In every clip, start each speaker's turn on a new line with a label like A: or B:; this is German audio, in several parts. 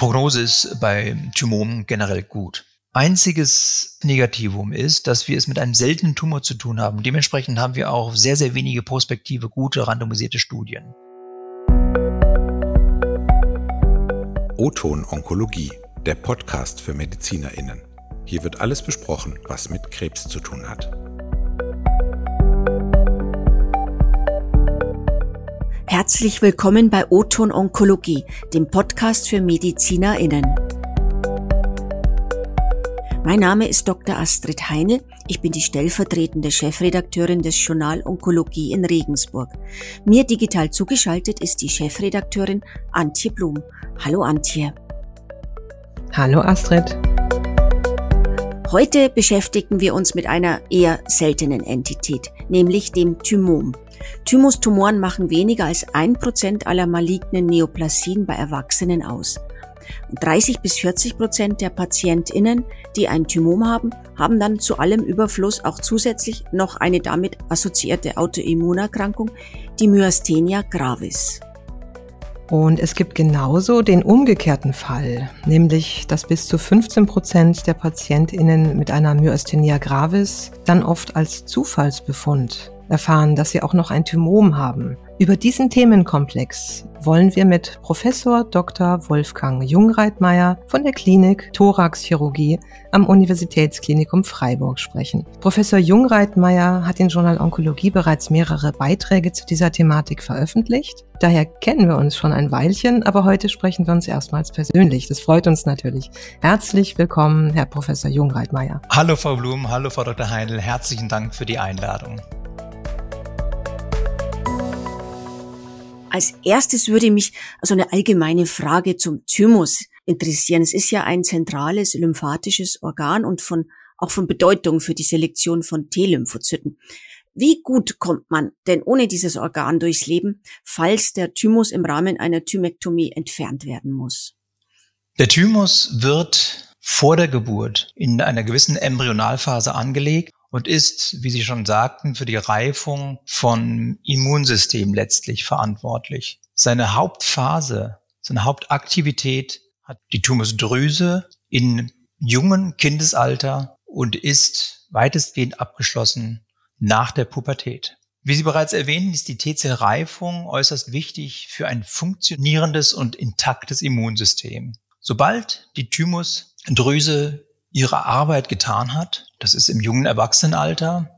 A: Prognose ist bei Tumoren generell gut. Einziges Negativum ist, dass wir es mit einem seltenen Tumor zu tun haben. Dementsprechend haben wir auch sehr, sehr wenige prospektive, gute, randomisierte Studien.
B: O-Ton Onkologie, der Podcast für MedizinerInnen. Hier wird alles besprochen, was mit Krebs zu tun hat.
C: Herzlich willkommen bei Oton Onkologie, dem Podcast für MedizinerInnen. Mein Name ist Dr. Astrid Heinl. Ich bin die stellvertretende Chefredakteurin des Journal Onkologie in Regensburg. Mir digital zugeschaltet ist die Chefredakteurin Antje Blum. Hallo Antje.
D: Hallo Astrid.
C: Heute beschäftigen wir uns mit einer eher seltenen Entität, nämlich dem Thymom. Thymustumoren machen weniger als ein Prozent aller malignen Neoplasien bei Erwachsenen aus. 30 bis 40 Prozent der PatientInnen, die ein Thymom haben, haben dann zu allem Überfluss auch zusätzlich noch eine damit assoziierte Autoimmunerkrankung, die Myasthenia gravis.
D: Und es gibt genauso den umgekehrten Fall, nämlich dass bis zu 15 Prozent der PatientInnen mit einer Myasthenia gravis dann oft als Zufallsbefund erfahren, dass sie auch noch ein Thymom haben. Über diesen Themenkomplex wollen wir mit Professor Dr. Wolfgang Jungreitmeier von der Klinik Thoraxchirurgie am Universitätsklinikum Freiburg sprechen. Professor Jungreitmeier hat im Journal Onkologie bereits mehrere Beiträge zu dieser Thematik veröffentlicht. Daher kennen wir uns schon ein Weilchen, aber heute sprechen wir uns erstmals persönlich. Das freut uns natürlich. Herzlich willkommen, Herr Professor Jungreitmeier.
A: Hallo Frau Blum, hallo Frau Dr. Heinl, herzlichen Dank für die Einladung.
C: Als erstes würde mich so eine allgemeine Frage zum Thymus interessieren. Es ist ja ein zentrales lymphatisches Organ und von, auch von Bedeutung für die Selektion von T-Lymphozyten. Wie gut kommt man denn ohne dieses Organ durchs Leben, falls der Thymus im Rahmen einer Thymektomie entfernt werden muss?
A: Der Thymus wird vor der Geburt in einer gewissen Embryonalphase angelegt und ist, wie Sie schon sagten, für die Reifung von Immunsystem letztlich verantwortlich. Seine Hauptphase, seine Hauptaktivität hat die Tumusdrüse in jungen Kindesalter und ist weitestgehend abgeschlossen nach der Pubertät. Wie Sie bereits erwähnten, ist die T-Zellreifung äußerst wichtig für ein funktionierendes und intaktes Immunsystem. Sobald die Thymusdrüse ihre Arbeit getan hat, das ist im jungen Erwachsenenalter,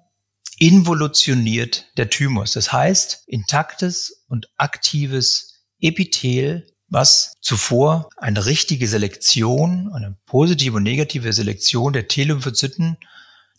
A: involutioniert der Thymus. Das heißt, intaktes und aktives Epithel, was zuvor eine richtige Selektion, eine positive und negative Selektion der T-Lymphozyten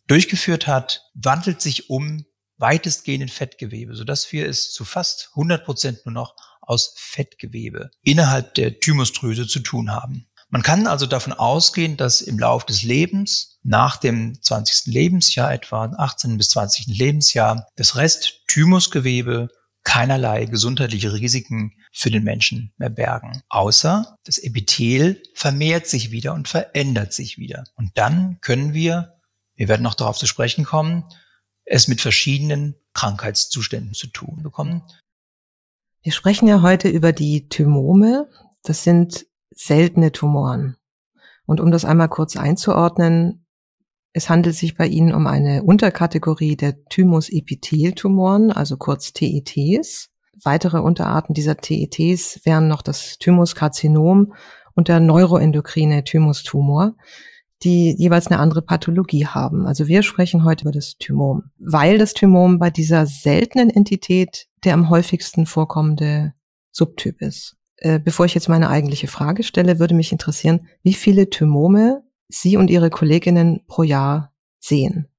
A: durchgeführt hat, wandelt sich um weitestgehend in Fettgewebe, sodass wir es zu fast 100 Prozent nur noch aus Fettgewebe innerhalb der Thymusdrüse zu tun haben. Man kann also davon ausgehen, dass im Laufe des Lebens, nach dem 20. Lebensjahr etwa, 18. bis 20. Lebensjahr, das Rest Thymusgewebe keinerlei gesundheitliche Risiken für den Menschen mehr bergen. Außer das Epithel vermehrt sich wieder und verändert sich wieder. Und dann können wir, wir werden noch darauf zu sprechen kommen, es mit verschiedenen Krankheitszuständen zu tun bekommen.
D: Wir sprechen ja heute über die Thymome. Das sind seltene Tumoren. Und um das einmal kurz einzuordnen, es handelt sich bei ihnen um eine Unterkategorie der Thymusepitheltumoren, also kurz TETs. Weitere Unterarten dieser TETs wären noch das Thymuskarzinom und der neuroendokrine Thymustumor, die jeweils eine andere Pathologie haben. Also wir sprechen heute über das Thymom, weil das Thymom bei dieser seltenen Entität der am häufigsten vorkommende Subtyp ist. Äh, bevor ich jetzt meine eigentliche Frage stelle, würde mich interessieren, wie viele Thymome Sie und Ihre Kolleginnen pro Jahr sehen.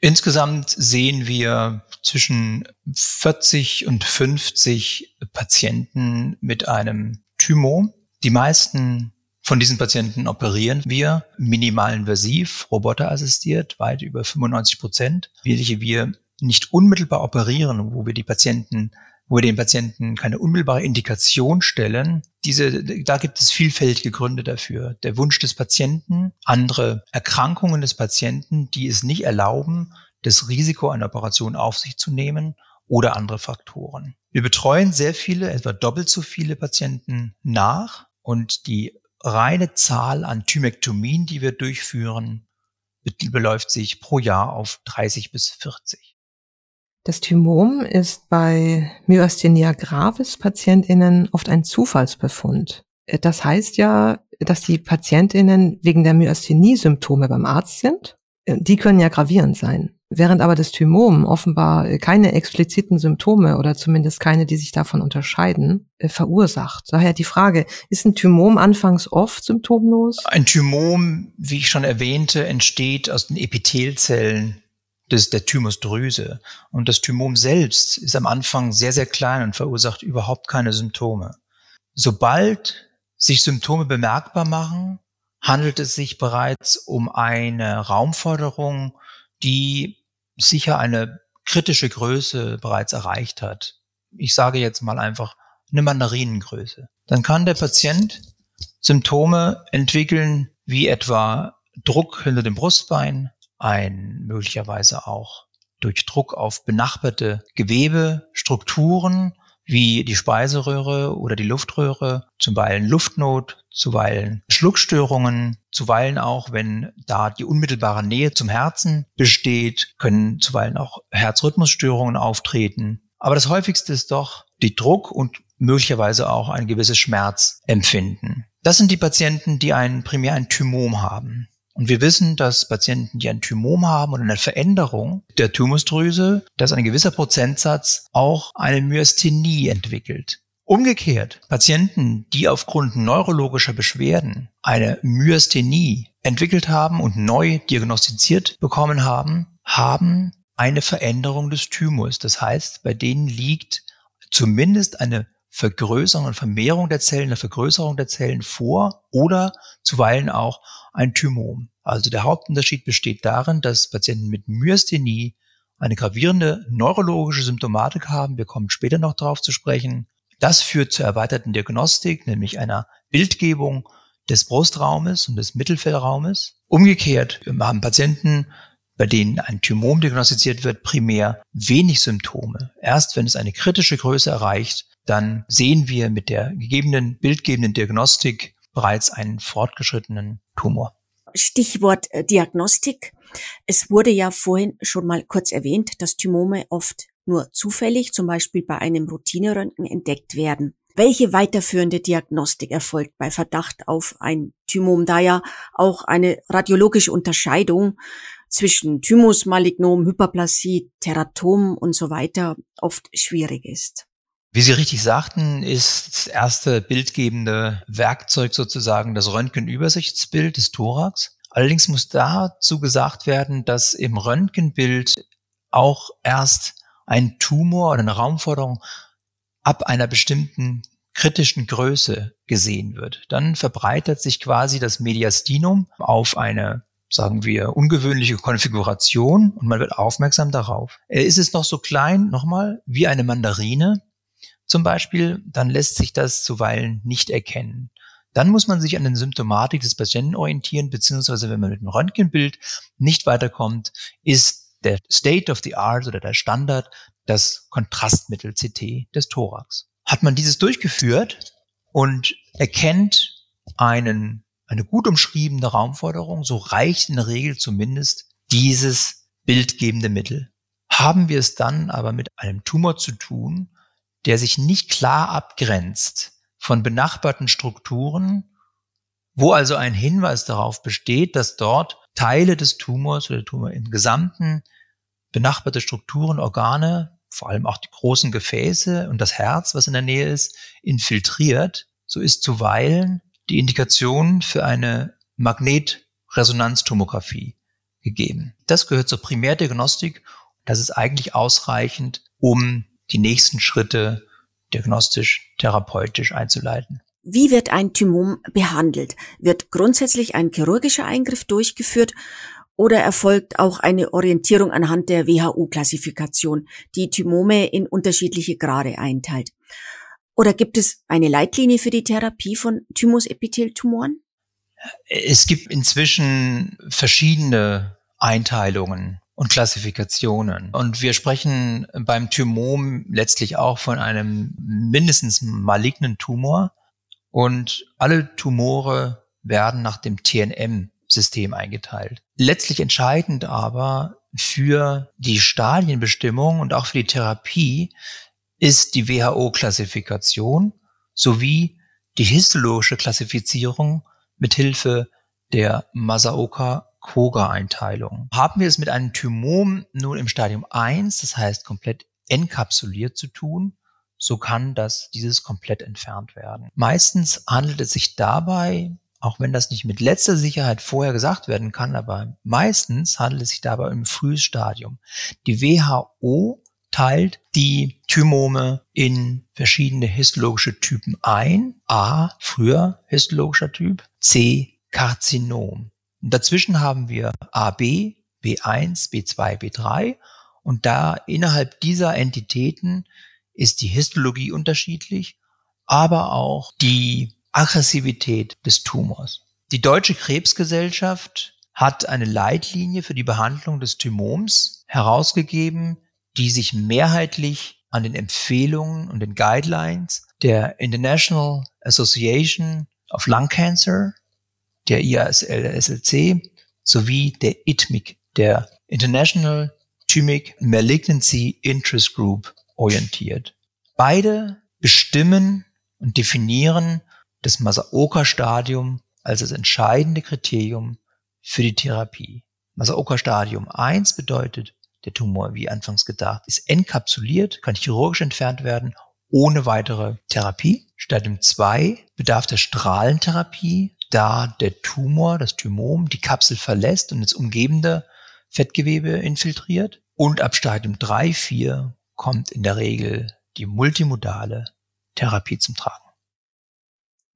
A: Insgesamt sehen wir zwischen 40 und 50 Patienten mit einem Thymom. Die meisten von diesen Patienten operieren wir minimalinvasiv, roboterassistiert, weit über 95 Prozent, welche wir nicht unmittelbar operieren, wo wir die Patienten wo wir den Patienten keine unmittelbare Indikation stellen. Diese, da gibt es vielfältige Gründe dafür. Der Wunsch des Patienten, andere Erkrankungen des Patienten, die es nicht erlauben, das Risiko einer Operation auf sich zu nehmen oder andere Faktoren. Wir betreuen sehr viele, etwa doppelt so viele Patienten nach und die reine Zahl an Thymektomien, die wir durchführen, beläuft sich pro Jahr auf 30 bis 40.
D: Das Thymom ist bei Myasthenia gravis Patientinnen oft ein Zufallsbefund. Das heißt ja, dass die Patientinnen wegen der Myasthenie-Symptome beim Arzt sind. Die können ja gravierend sein. Während aber das Thymom offenbar keine expliziten Symptome oder zumindest keine, die sich davon unterscheiden, äh, verursacht. Daher die Frage, ist ein Thymom anfangs oft symptomlos?
A: Ein Thymom, wie ich schon erwähnte, entsteht aus den Epithelzellen des, der Thymusdrüse. Und das Thymom selbst ist am Anfang sehr, sehr klein und verursacht überhaupt keine Symptome. Sobald sich Symptome bemerkbar machen, handelt es sich bereits um eine Raumforderung, die sicher eine kritische Größe bereits erreicht hat. Ich sage jetzt mal einfach eine Mandarinengröße. Dann kann der Patient Symptome entwickeln, wie etwa Druck hinter dem Brustbein, ein möglicherweise auch durch Druck auf benachbarte Gewebe, Strukturen wie die Speiseröhre oder die Luftröhre, zuweilen Luftnot, zuweilen Schluckstörungen, zuweilen auch, wenn da die unmittelbare Nähe zum Herzen besteht, können zuweilen auch Herzrhythmusstörungen auftreten. Aber das häufigste ist doch die Druck und möglicherweise auch ein gewisses Schmerzempfinden. Das sind die Patienten, die einen primär ein Thymom haben. Und wir wissen, dass Patienten, die ein Thymom haben oder eine Veränderung der Thymusdrüse, dass ein gewisser Prozentsatz auch eine Myasthenie entwickelt. Umgekehrt, Patienten, die aufgrund neurologischer Beschwerden eine Myasthenie entwickelt haben und neu diagnostiziert bekommen haben, haben eine Veränderung des Thymus. Das heißt, bei denen liegt zumindest eine Vergrößerung und Vermehrung der Zellen, eine Vergrößerung der Zellen vor oder zuweilen auch ein Thymom. Also der Hauptunterschied besteht darin, dass Patienten mit Myasthenie eine gravierende neurologische Symptomatik haben. Wir kommen später noch darauf zu sprechen. Das führt zur erweiterten Diagnostik, nämlich einer Bildgebung des Brustraumes und des Mittelfellraumes. Umgekehrt, wir haben Patienten, bei denen ein Thymom diagnostiziert wird, primär wenig Symptome. Erst wenn es eine kritische Größe erreicht, dann sehen wir mit der gegebenen, bildgebenden Diagnostik bereits einen fortgeschrittenen Tumor.
C: Stichwort äh, Diagnostik. Es wurde ja vorhin schon mal kurz erwähnt, dass Thymome oft nur zufällig, zum Beispiel bei einem Routineröntgen, entdeckt werden. Welche weiterführende Diagnostik erfolgt bei Verdacht auf ein Thymom, da ja auch eine radiologische Unterscheidung zwischen Thymus, Malignom, Hyperplasie, Teratom und so weiter oft schwierig ist?
A: Wie Sie richtig sagten, ist das erste bildgebende Werkzeug sozusagen das Röntgenübersichtsbild des Thorax. Allerdings muss dazu gesagt werden, dass im Röntgenbild auch erst ein Tumor oder eine Raumforderung ab einer bestimmten kritischen Größe gesehen wird. Dann verbreitert sich quasi das Mediastinum auf eine sagen wir, ungewöhnliche Konfiguration und man wird aufmerksam darauf. Ist es noch so klein, nochmal, wie eine Mandarine, zum Beispiel, dann lässt sich das zuweilen nicht erkennen. Dann muss man sich an den Symptomatik des Patienten orientieren, beziehungsweise wenn man mit dem Röntgenbild nicht weiterkommt, ist der State of the Art oder der Standard das Kontrastmittel CT des Thorax. Hat man dieses durchgeführt und erkennt einen, eine gut umschriebene Raumforderung, so reicht in der Regel zumindest dieses bildgebende Mittel. Haben wir es dann aber mit einem Tumor zu tun, der sich nicht klar abgrenzt von benachbarten Strukturen, wo also ein Hinweis darauf besteht, dass dort Teile des Tumors oder der Tumor im Gesamten benachbarte Strukturen, Organe, vor allem auch die großen Gefäße und das Herz, was in der Nähe ist, infiltriert, so ist zuweilen die Indikation für eine Magnetresonanztomographie gegeben. Das gehört zur Primärdiagnostik. Das ist eigentlich ausreichend, um die nächsten Schritte diagnostisch, therapeutisch einzuleiten.
C: Wie wird ein Thymom behandelt? Wird grundsätzlich ein chirurgischer Eingriff durchgeführt oder erfolgt auch eine Orientierung anhand der WHO-Klassifikation, die Thymome in unterschiedliche Grade einteilt? Oder gibt es eine Leitlinie für die Therapie von Thymusepitheltumoren?
A: Es gibt inzwischen verschiedene Einteilungen und Klassifikationen. Und wir sprechen beim Thymom letztlich auch von einem mindestens malignen Tumor und alle Tumore werden nach dem TNM-System eingeteilt. Letztlich entscheidend aber für die Stadienbestimmung und auch für die Therapie ist die WHO-Klassifikation sowie die histologische Klassifizierung mit Hilfe der Masaoka-Koga-Einteilung. Haben wir es mit einem Thymom nun im Stadium 1, das heißt komplett enkapsuliert zu tun, so kann das dieses komplett entfernt werden. Meistens handelt es sich dabei, auch wenn das nicht mit letzter Sicherheit vorher gesagt werden kann, aber meistens handelt es sich dabei um frühes Stadium. Die WHO teilt die Thymome in verschiedene histologische Typen ein. A, früher histologischer Typ, C, Karzinom. Und dazwischen haben wir AB, B1, B2, B3 und da innerhalb dieser Entitäten ist die Histologie unterschiedlich, aber auch die Aggressivität des Tumors. Die Deutsche Krebsgesellschaft hat eine Leitlinie für die Behandlung des Thymoms herausgegeben, die sich mehrheitlich an den Empfehlungen und den Guidelines der International Association of Lung Cancer, der IASL-SLC sowie der ITMIC, der International Thymic Malignancy Interest Group, orientiert. Beide bestimmen und definieren das Masaoka-Stadium als das entscheidende Kriterium für die Therapie. Masaoka-Stadium 1 bedeutet, der Tumor, wie anfangs gedacht, ist enkapsuliert, kann chirurgisch entfernt werden, ohne weitere Therapie. Stadium 2 bedarf der Strahlentherapie, da der Tumor, das Thymom, die Kapsel verlässt und das umgebende Fettgewebe infiltriert. Und ab Stadium 3, 4 kommt in der Regel die multimodale Therapie zum Tragen.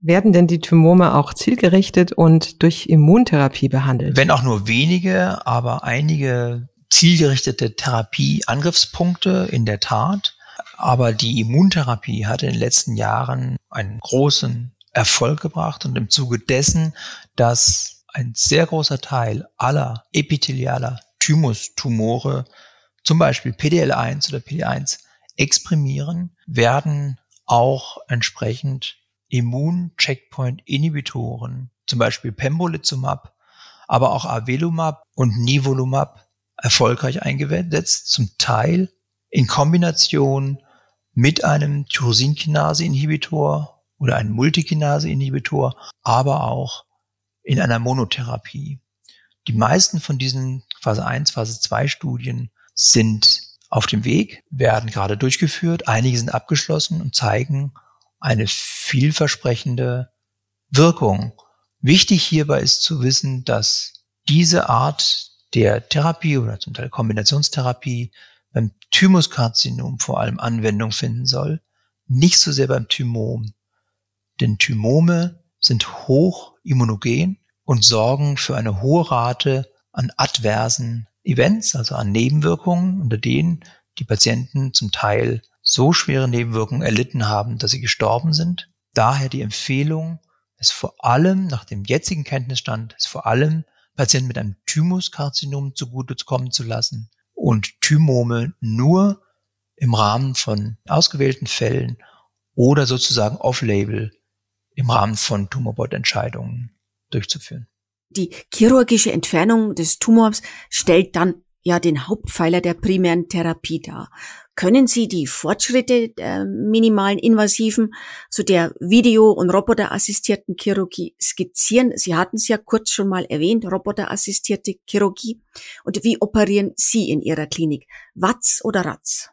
D: Werden denn die Tumome auch zielgerichtet und durch Immuntherapie behandelt?
A: Wenn auch nur wenige, aber einige zielgerichtete Therapieangriffspunkte in der Tat. Aber die Immuntherapie hat in den letzten Jahren einen großen Erfolg gebracht und im Zuge dessen, dass ein sehr großer Teil aller epithelialer Thymustumore, zum Beispiel PDL1 oder PD1, exprimieren, werden auch entsprechend Immun-Checkpoint-Inhibitoren, zum Beispiel Pembrolizumab, aber auch Avelumab und Nivolumab erfolgreich eingesetzt, zum Teil in Kombination mit einem Tyrosinkinase-Inhibitor oder einem Multikinase-Inhibitor, aber auch in einer Monotherapie. Die meisten von diesen Phase 1, Phase 2 Studien sind auf dem Weg, werden gerade durchgeführt. Einige sind abgeschlossen und zeigen eine vielversprechende Wirkung. Wichtig hierbei ist zu wissen, dass diese Art der Therapie oder zum Teil Kombinationstherapie beim Thymuskarzinom vor allem Anwendung finden soll, nicht so sehr beim Thymom. Denn Thymome sind hoch immunogen und sorgen für eine hohe Rate an adversen Events, also an Nebenwirkungen, unter denen die Patienten zum Teil so schwere Nebenwirkungen erlitten haben, dass sie gestorben sind. Daher die Empfehlung, es vor allem nach dem jetzigen Kenntnisstand, es vor allem Patienten mit einem Thymuskarzinom zugute kommen zu lassen und Thymome nur im Rahmen von ausgewählten Fällen oder sozusagen off-label im Rahmen von Tumorbord-Entscheidungen durchzuführen.
C: Die chirurgische Entfernung des Tumors stellt dann ja den Hauptpfeiler der primären Therapie dar. Können Sie die Fortschritte der minimalen invasiven, zu der Video- und roboterassistierten Chirurgie skizzieren? Sie hatten es ja kurz schon mal erwähnt, roboterassistierte Chirurgie. Und wie operieren Sie in Ihrer Klinik? Watz oder Ratz?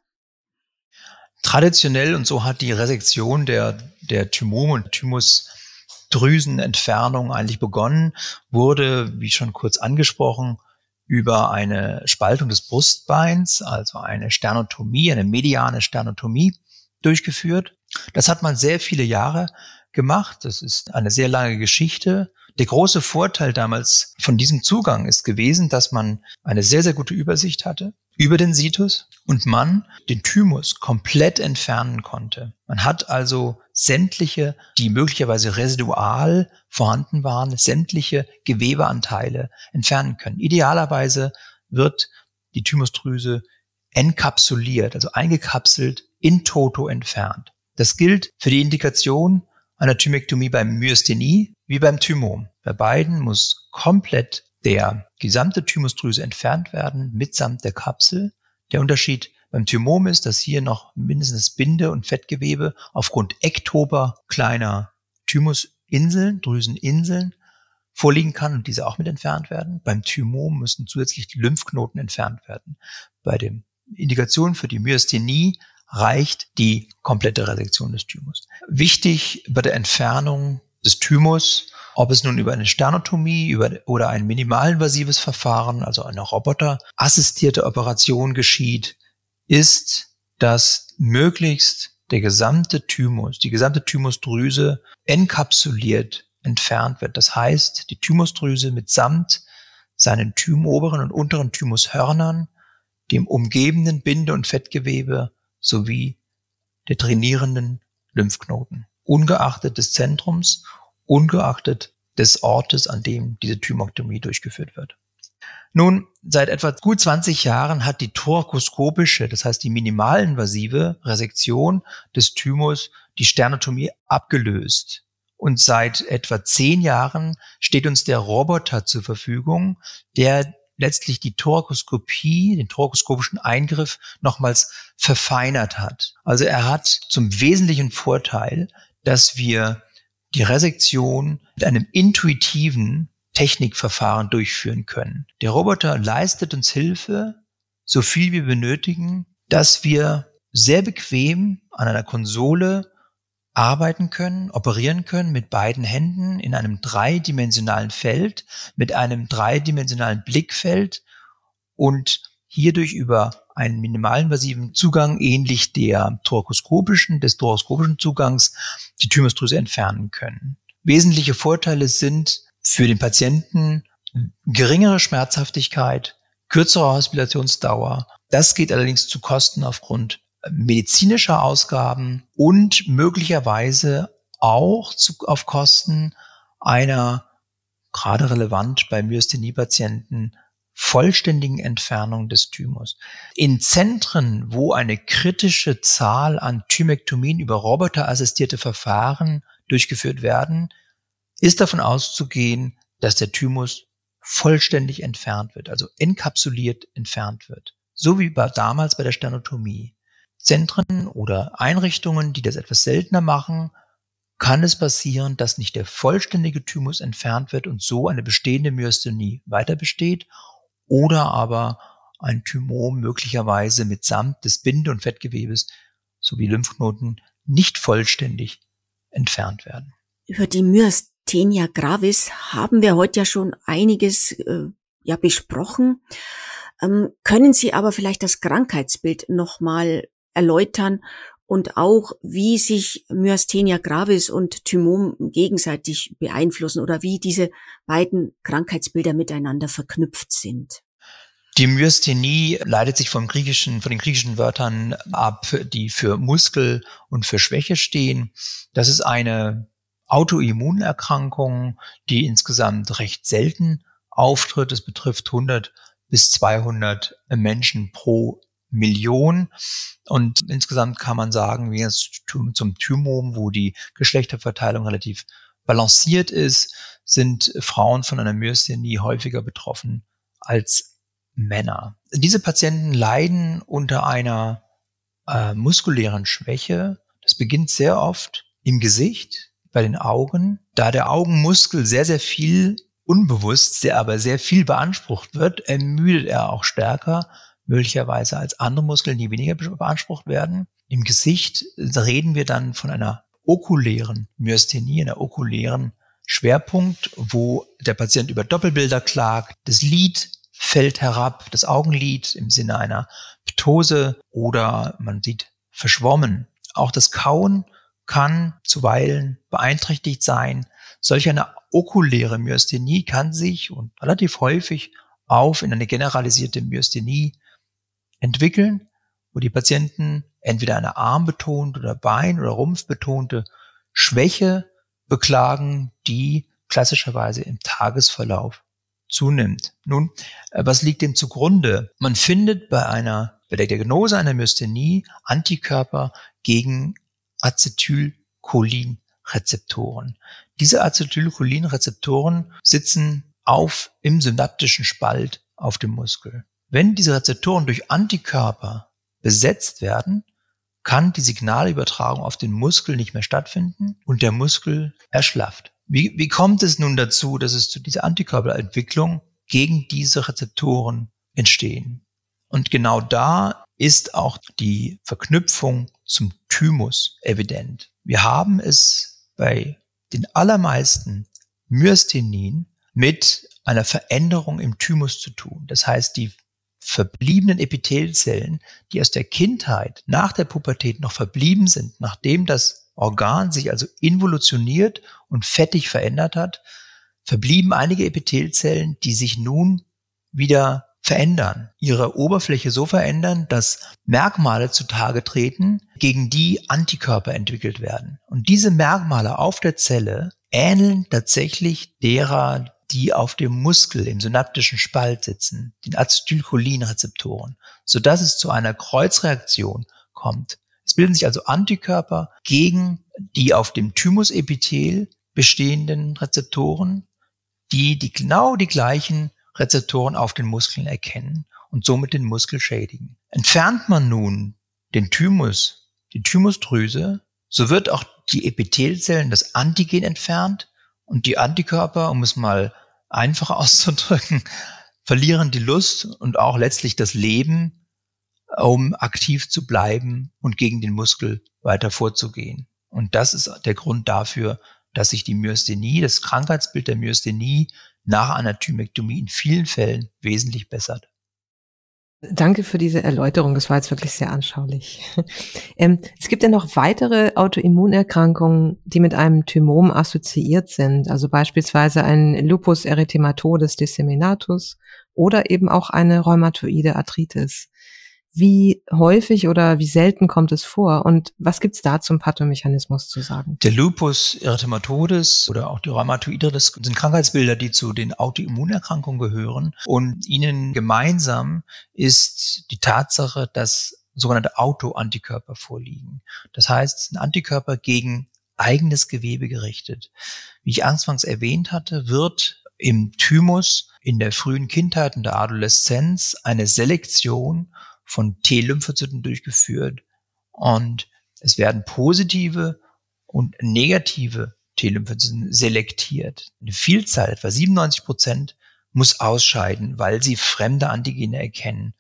A: Traditionell, und so hat die Resektion der, der Tumore und Thymusdrüsenentfernung eigentlich begonnen, wurde, wie schon kurz angesprochen, über eine Spaltung des Brustbeins, also eine Sternotomie, eine mediane Sternotomie durchgeführt. Das hat man sehr viele Jahre gemacht. Das ist eine sehr lange Geschichte. Der große Vorteil damals von diesem Zugang ist gewesen, dass man eine sehr, sehr gute Übersicht hatte über den Situs und man den Thymus komplett entfernen konnte. Man hat also sämtliche, die möglicherweise residual vorhanden waren, sämtliche Gewebeanteile entfernen können. Idealerweise wird die Thymusdrüse enkapsuliert, also eingekapselt in toto entfernt. Das gilt für die Indikation einer Thymektomie beim Myasthenie wie beim Thymom. Bei beiden muss komplett der gesamte Thymusdrüse entfernt werden, mitsamt der Kapsel. Der Unterschied beim Thymom ist, dass hier noch mindestens Binde- und Fettgewebe aufgrund ektober kleiner Thymusinseln, Drüseninseln vorliegen kann und diese auch mit entfernt werden. Beim Thymom müssen zusätzlich die Lymphknoten entfernt werden. Bei dem Indikation für die Myasthenie reicht die komplette Resektion des Thymus. Wichtig bei der Entfernung des Thymus, ob es nun über eine Sternotomie über, oder ein minimalinvasives Verfahren, also eine roboterassistierte Operation geschieht, ist, dass möglichst der gesamte Thymus, die gesamte Thymusdrüse enkapsuliert entfernt wird. Das heißt, die Thymusdrüse mitsamt seinen Thym oberen und unteren Thymushörnern, dem umgebenden Binde- und Fettgewebe sowie der trainierenden Lymphknoten, ungeachtet des Zentrums, ungeachtet des Ortes, an dem diese Thymoktomie durchgeführt wird. Nun, seit etwa gut 20 Jahren hat die thorakoskopische, das heißt die minimalinvasive Resektion des Thymus die Sternotomie abgelöst. Und seit etwa zehn Jahren steht uns der Roboter zur Verfügung, der letztlich die Thorakoskopie, den thorakoskopischen Eingriff nochmals verfeinert hat. Also er hat zum wesentlichen Vorteil, dass wir die Resektion mit einem intuitiven Technikverfahren durchführen können. Der Roboter leistet uns Hilfe, so viel wir benötigen, dass wir sehr bequem an einer Konsole arbeiten können, operieren können mit beiden Händen in einem dreidimensionalen Feld, mit einem dreidimensionalen Blickfeld und hierdurch über einen minimalinvasiven Zugang ähnlich der thorakoskopischen, des thorakoskopischen Zugangs die Thymusdrüse entfernen können. Wesentliche Vorteile sind für den Patienten geringere Schmerzhaftigkeit, kürzere Hospitationsdauer. Das geht allerdings zu Kosten aufgrund medizinischer Ausgaben und möglicherweise auch zu, auf Kosten einer gerade relevant bei Myasthenie-Patienten vollständigen Entfernung des Thymus. In Zentren, wo eine kritische Zahl an Thymektomien über roboterassistierte Verfahren durchgeführt werden, ist davon auszugehen, dass der Thymus vollständig entfernt wird, also enkapsuliert entfernt wird. So wie bei, damals bei der Sternotomie. Zentren oder Einrichtungen, die das etwas seltener machen, kann es passieren, dass nicht der vollständige Thymus entfernt wird und so eine bestehende Myasthenie weiter besteht oder aber ein Thymom möglicherweise mitsamt des Binde- und Fettgewebes sowie Lymphknoten nicht vollständig entfernt werden.
C: Über die Myasthenia gravis haben wir heute ja schon einiges äh, ja besprochen. Ähm, können Sie aber vielleicht das Krankheitsbild nochmal erläutern und auch, wie sich Myasthenia gravis und Thymom gegenseitig beeinflussen oder wie diese beiden Krankheitsbilder miteinander verknüpft sind.
A: Die Myasthenie leitet sich vom griechischen, von den griechischen Wörtern ab, die für Muskel und für Schwäche stehen. Das ist eine Autoimmunerkrankung, die insgesamt recht selten auftritt. Es betrifft 100 bis 200 Menschen pro Million. Und insgesamt kann man sagen, wie jetzt zum Thymom, wo die Geschlechterverteilung relativ balanciert ist, sind Frauen von einer Myasthenie häufiger betroffen als Männer. Diese Patienten leiden unter einer äh, muskulären Schwäche. Das beginnt sehr oft im Gesicht, bei den Augen. Da der Augenmuskel sehr, sehr viel unbewusst, sehr, aber sehr viel beansprucht wird, ermüdet er auch stärker möglicherweise als andere Muskeln, die weniger beansprucht werden. Im Gesicht reden wir dann von einer okulären Myasthenie, einer okulären Schwerpunkt, wo der Patient über Doppelbilder klagt. Das Lid fällt herab, das Augenlid im Sinne einer Ptose oder man sieht verschwommen. Auch das Kauen kann zuweilen beeinträchtigt sein. Solch eine okuläre Myasthenie kann sich und relativ häufig auf in eine generalisierte Myasthenie entwickeln, wo die Patienten entweder eine armbetont oder Bein- oder Rumpfbetonte Schwäche beklagen, die klassischerweise im Tagesverlauf zunimmt. Nun, äh, was liegt dem zugrunde? Man findet bei einer, bei der Diagnose einer Myasthenie Antikörper gegen Acetylcholin Rezeptoren. Diese Acetylcholin-Rezeptoren sitzen auf im synaptischen Spalt auf dem Muskel. Wenn diese Rezeptoren durch Antikörper besetzt werden, kann die Signalübertragung auf den Muskel nicht mehr stattfinden und der Muskel erschlafft. Wie, wie kommt es nun dazu, dass es zu dieser Antikörperentwicklung gegen diese Rezeptoren entstehen? Und genau da ist auch die Verknüpfung zum Thymus evident. Wir haben es bei den allermeisten Myasthenin mit einer Veränderung im Thymus zu tun. Das heißt, die verbliebenen Epithelzellen, die aus der Kindheit nach der Pubertät noch verblieben sind, nachdem das Organ sich also involutioniert und fettig verändert hat, verblieben einige Epithelzellen, die sich nun wieder verändern, ihre Oberfläche so verändern, dass Merkmale zutage treten, gegen die Antikörper entwickelt werden. Und diese Merkmale auf der Zelle ähneln tatsächlich derer, die auf dem Muskel im synaptischen Spalt sitzen, den Acetylcholinrezeptoren, sodass es zu einer Kreuzreaktion kommt. Es bilden sich also Antikörper gegen die auf dem Thymusepithel bestehenden Rezeptoren, die, die genau die gleichen Rezeptoren auf den Muskeln erkennen und somit den Muskel schädigen. Entfernt man nun den Thymus, die Thymusdrüse, so wird auch die Epithelzellen, das Antigen entfernt und die Antikörper, um es mal einfach auszudrücken, verlieren die Lust und auch letztlich das Leben, um aktiv zu bleiben und gegen den Muskel weiter vorzugehen. Und das ist der Grund dafür, dass sich die Myasthenie, das Krankheitsbild der Myasthenie nach einer Thymektomie in vielen Fällen wesentlich bessert.
D: Danke für diese Erläuterung. Das war jetzt wirklich sehr anschaulich. Ähm, es gibt ja noch weitere Autoimmunerkrankungen, die mit einem Thymom assoziiert sind. Also beispielsweise ein Lupus erythematodes disseminatus oder eben auch eine rheumatoide Arthritis. Wie häufig oder wie selten kommt es vor und was gibt's da zum Pathomechanismus zu sagen?
A: Der Lupus erythematodes oder auch die Rheumatoidritis sind Krankheitsbilder, die zu den Autoimmunerkrankungen gehören und ihnen gemeinsam ist die Tatsache, dass sogenannte Autoantikörper vorliegen. Das heißt, ein Antikörper gegen eigenes Gewebe gerichtet. Wie ich anfangs erwähnt hatte, wird im Thymus in der frühen Kindheit und der Adoleszenz eine Selektion von T-Lymphozyten durchgeführt und es werden positive und negative T-Lymphozyten selektiert. Eine Vielzahl, etwa 97 Prozent, muss ausscheiden, weil sie fremde Antigene erkennen.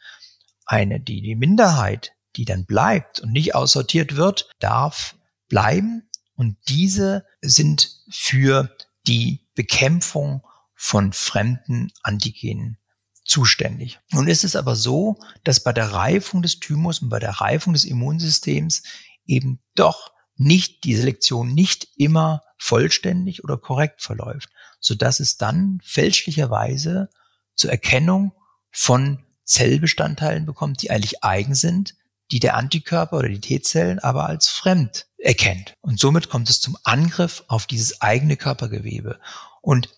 A: Eine, die, die Minderheit, die dann bleibt und nicht aussortiert wird, darf bleiben und diese sind für die Bekämpfung von fremden Antigenen zuständig. Nun ist es aber so, dass bei der Reifung des Thymus und bei der Reifung des Immunsystems eben doch nicht die Selektion nicht immer vollständig oder korrekt verläuft, so dass es dann fälschlicherweise zur Erkennung von Zellbestandteilen bekommt, die eigentlich eigen sind, die der Antikörper oder die T-Zellen aber als fremd erkennt. Und somit kommt es zum Angriff auf dieses eigene Körpergewebe. Und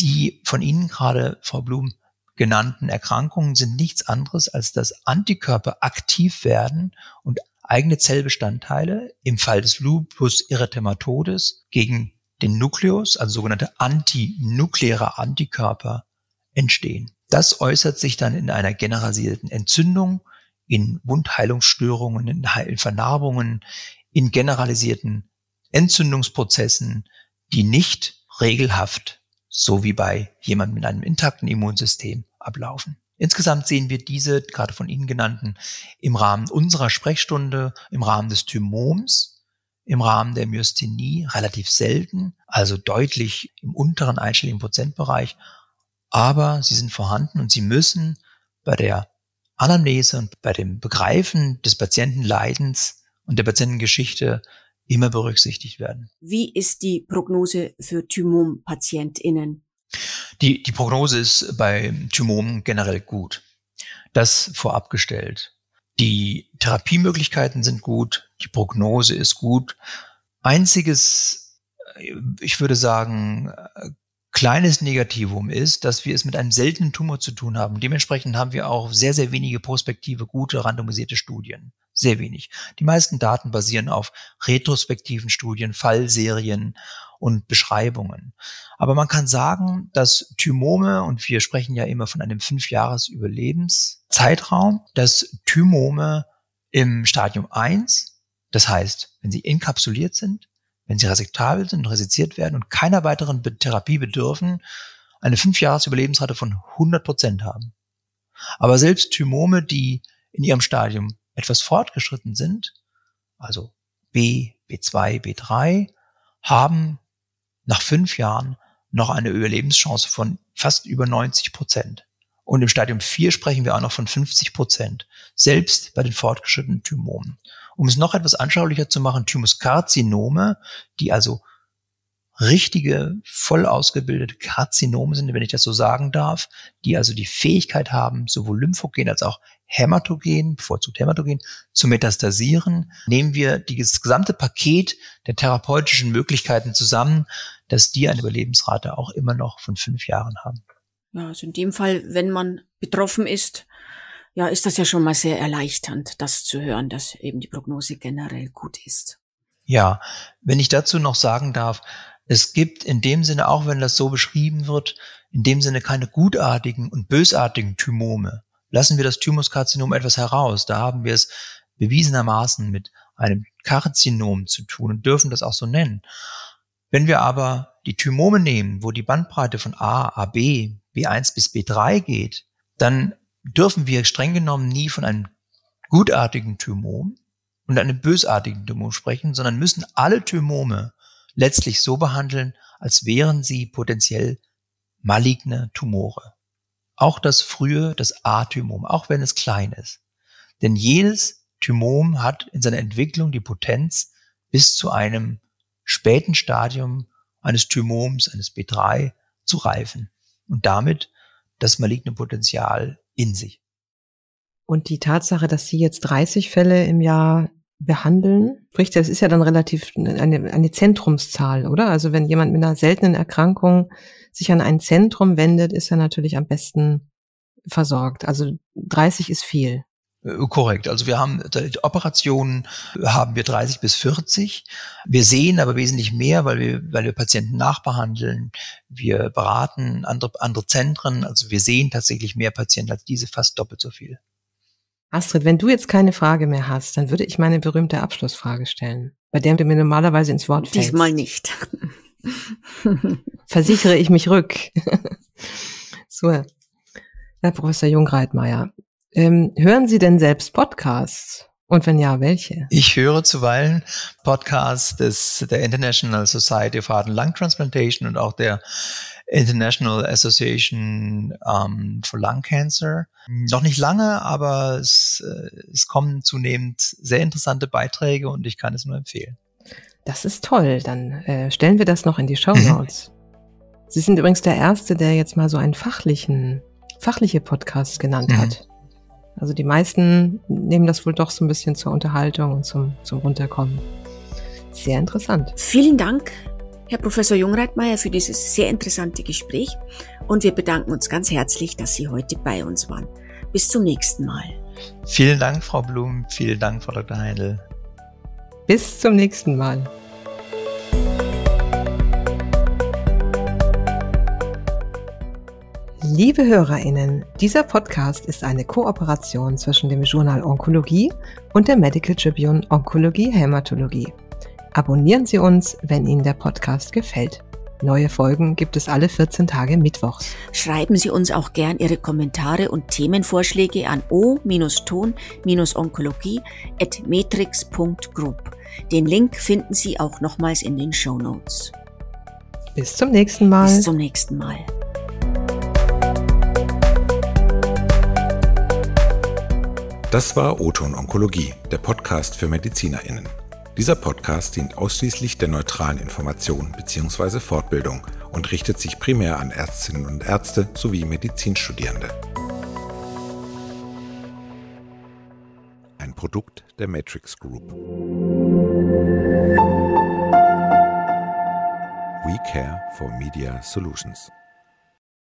A: die von Ihnen gerade, Frau Blum, genannten Erkrankungen sind nichts anderes, als dass Antikörper aktiv werden und eigene Zellbestandteile im Fall des Lupus erythematodes gegen den Nukleus, also sogenannte antinukleare Antikörper, entstehen. Das äußert sich dann in einer generalisierten Entzündung, in Wundheilungsstörungen, in Vernarbungen, in generalisierten Entzündungsprozessen, die nicht regelhaft so wie bei jemandem mit einem intakten Immunsystem ablaufen. Insgesamt sehen wir diese, gerade von Ihnen genannten, im Rahmen unserer Sprechstunde, im Rahmen des Thymoms, im Rahmen der Myasthenie relativ selten, also deutlich im unteren einstelligen Prozentbereich. Aber sie sind vorhanden und sie müssen bei der Anamnese und bei dem Begreifen des Patientenleidens und der Patientengeschichte immer berücksichtigt werden.
C: Wie ist die Prognose für Thymom-PatientInnen?
A: Die, die Prognose ist bei Thymomen generell gut. Das vorab gestellt. Die Therapiemöglichkeiten sind gut, die Prognose ist gut. Einziges, ich würde sagen, kleines Negativum ist, dass wir es mit einem seltenen Tumor zu tun haben. Dementsprechend haben wir auch sehr, sehr wenige prospektive, gute, randomisierte Studien. Sehr wenig. Die meisten Daten basieren auf retrospektiven Studien, Fallserien und Beschreibungen. Aber man kann sagen, dass Thymome, und wir sprechen ja immer von einem Fünfjahres-Überlebenszeitraum, dass Thymome im Stadium 1, das heißt, wenn sie inkapsuliert sind, wenn sie resektabel sind, resiziert werden und keiner weiteren Therapie bedürfen, eine Fünfjahres-Überlebensrate von 100 Prozent haben. Aber selbst Thymome, die in ihrem Stadium etwas fortgeschritten sind, also B, B2, B3, haben nach fünf Jahren noch eine Überlebenschance von fast über 90 Prozent. Und im Stadium 4 sprechen wir auch noch von 50 Prozent, selbst bei den fortgeschrittenen Tumoren. Um es noch etwas anschaulicher zu machen, Thymuskarzinome, die also richtige, voll ausgebildete Karzinome sind, wenn ich das so sagen darf, die also die Fähigkeit haben, sowohl Lymphogen als auch Hämatogen, bevorzugt Hämatogen, zu metastasieren, nehmen wir dieses gesamte Paket der therapeutischen Möglichkeiten zusammen, dass die eine Überlebensrate auch immer noch von fünf Jahren haben.
C: Ja, also in dem Fall, wenn man betroffen ist, ja, ist das ja schon mal sehr erleichternd, das zu hören, dass eben die Prognose generell gut ist.
A: Ja, wenn ich dazu noch sagen darf, es gibt in dem Sinne, auch wenn das so beschrieben wird, in dem Sinne keine gutartigen und bösartigen Thymome. Lassen wir das Thymuskarzinom etwas heraus. Da haben wir es bewiesenermaßen mit einem Karzinom zu tun und dürfen das auch so nennen. Wenn wir aber die Thymome nehmen, wo die Bandbreite von A, AB, B1 bis B3 geht, dann dürfen wir streng genommen nie von einem gutartigen Thymom und einem bösartigen Thymom sprechen, sondern müssen alle Thymome letztlich so behandeln, als wären sie potenziell maligne Tumore. Auch das frühe, das A-Thymom, auch wenn es klein ist. Denn jedes Thymom hat in seiner Entwicklung die Potenz, bis zu einem späten Stadium eines Thymoms, eines B3, zu reifen und damit das maligne Potenzial in sich.
D: Und die Tatsache, dass Sie jetzt 30 Fälle im Jahr behandeln, sprich, das ist ja dann relativ eine, eine Zentrumszahl, oder? Also wenn jemand mit einer seltenen Erkrankung sich an ein Zentrum wendet, ist er natürlich am besten versorgt. Also 30 ist viel.
A: Äh, korrekt. Also wir haben Operationen haben wir 30 bis 40. Wir sehen aber wesentlich mehr, weil wir, weil wir Patienten nachbehandeln. Wir beraten andere, andere Zentren. Also wir sehen tatsächlich mehr Patienten als diese, fast doppelt so viel.
D: Astrid, wenn du jetzt keine Frage mehr hast, dann würde ich meine berühmte Abschlussfrage stellen, bei der du mir normalerweise ins Wort
C: fällst. Diesmal nicht.
D: Versichere ich mich rück. so, Herr Professor Jungreitmeier, ähm, hören Sie denn selbst Podcasts? Und wenn ja, welche?
A: Ich höre zuweilen Podcasts des, der International Society of Heart and Lung Transplantation und auch der International Association um, for Lung Cancer. Noch nicht lange, aber es, äh, es kommen zunehmend sehr interessante Beiträge und ich kann es nur empfehlen.
D: Das ist toll. Dann äh, stellen wir das noch in die Show Notes. Sie sind übrigens der Erste, der jetzt mal so einen fachlichen, fachliche Podcast genannt mhm. hat. Also die meisten nehmen das wohl doch so ein bisschen zur Unterhaltung und zum, zum Runterkommen. Sehr interessant.
C: Vielen Dank, Herr Professor Jungreitmeier, für dieses sehr interessante Gespräch und wir bedanken uns ganz herzlich, dass Sie heute bei uns waren. Bis zum nächsten Mal.
A: Vielen Dank, Frau Blum. Vielen Dank, Frau Dr. Heindl.
D: Bis zum nächsten Mal. Liebe Hörerinnen, dieser Podcast ist eine Kooperation zwischen dem Journal Onkologie und der Medical Tribune Onkologie Hämatologie. Abonnieren Sie uns, wenn Ihnen der Podcast gefällt. Neue Folgen gibt es alle 14 Tage Mittwochs.
C: Schreiben Sie uns auch gern Ihre Kommentare und Themenvorschläge an o-ton-onkologie.metrix.group. Den Link finden Sie auch nochmals in den Show Notes.
D: Bis zum nächsten Mal.
C: Bis zum nächsten Mal.
B: Das war Oton Onkologie, der Podcast für MedizinerInnen. Dieser Podcast dient ausschließlich der neutralen Information bzw. Fortbildung und richtet sich primär an Ärztinnen und Ärzte sowie Medizinstudierende. Ein Produkt der Matrix Group. We care for Media Solutions.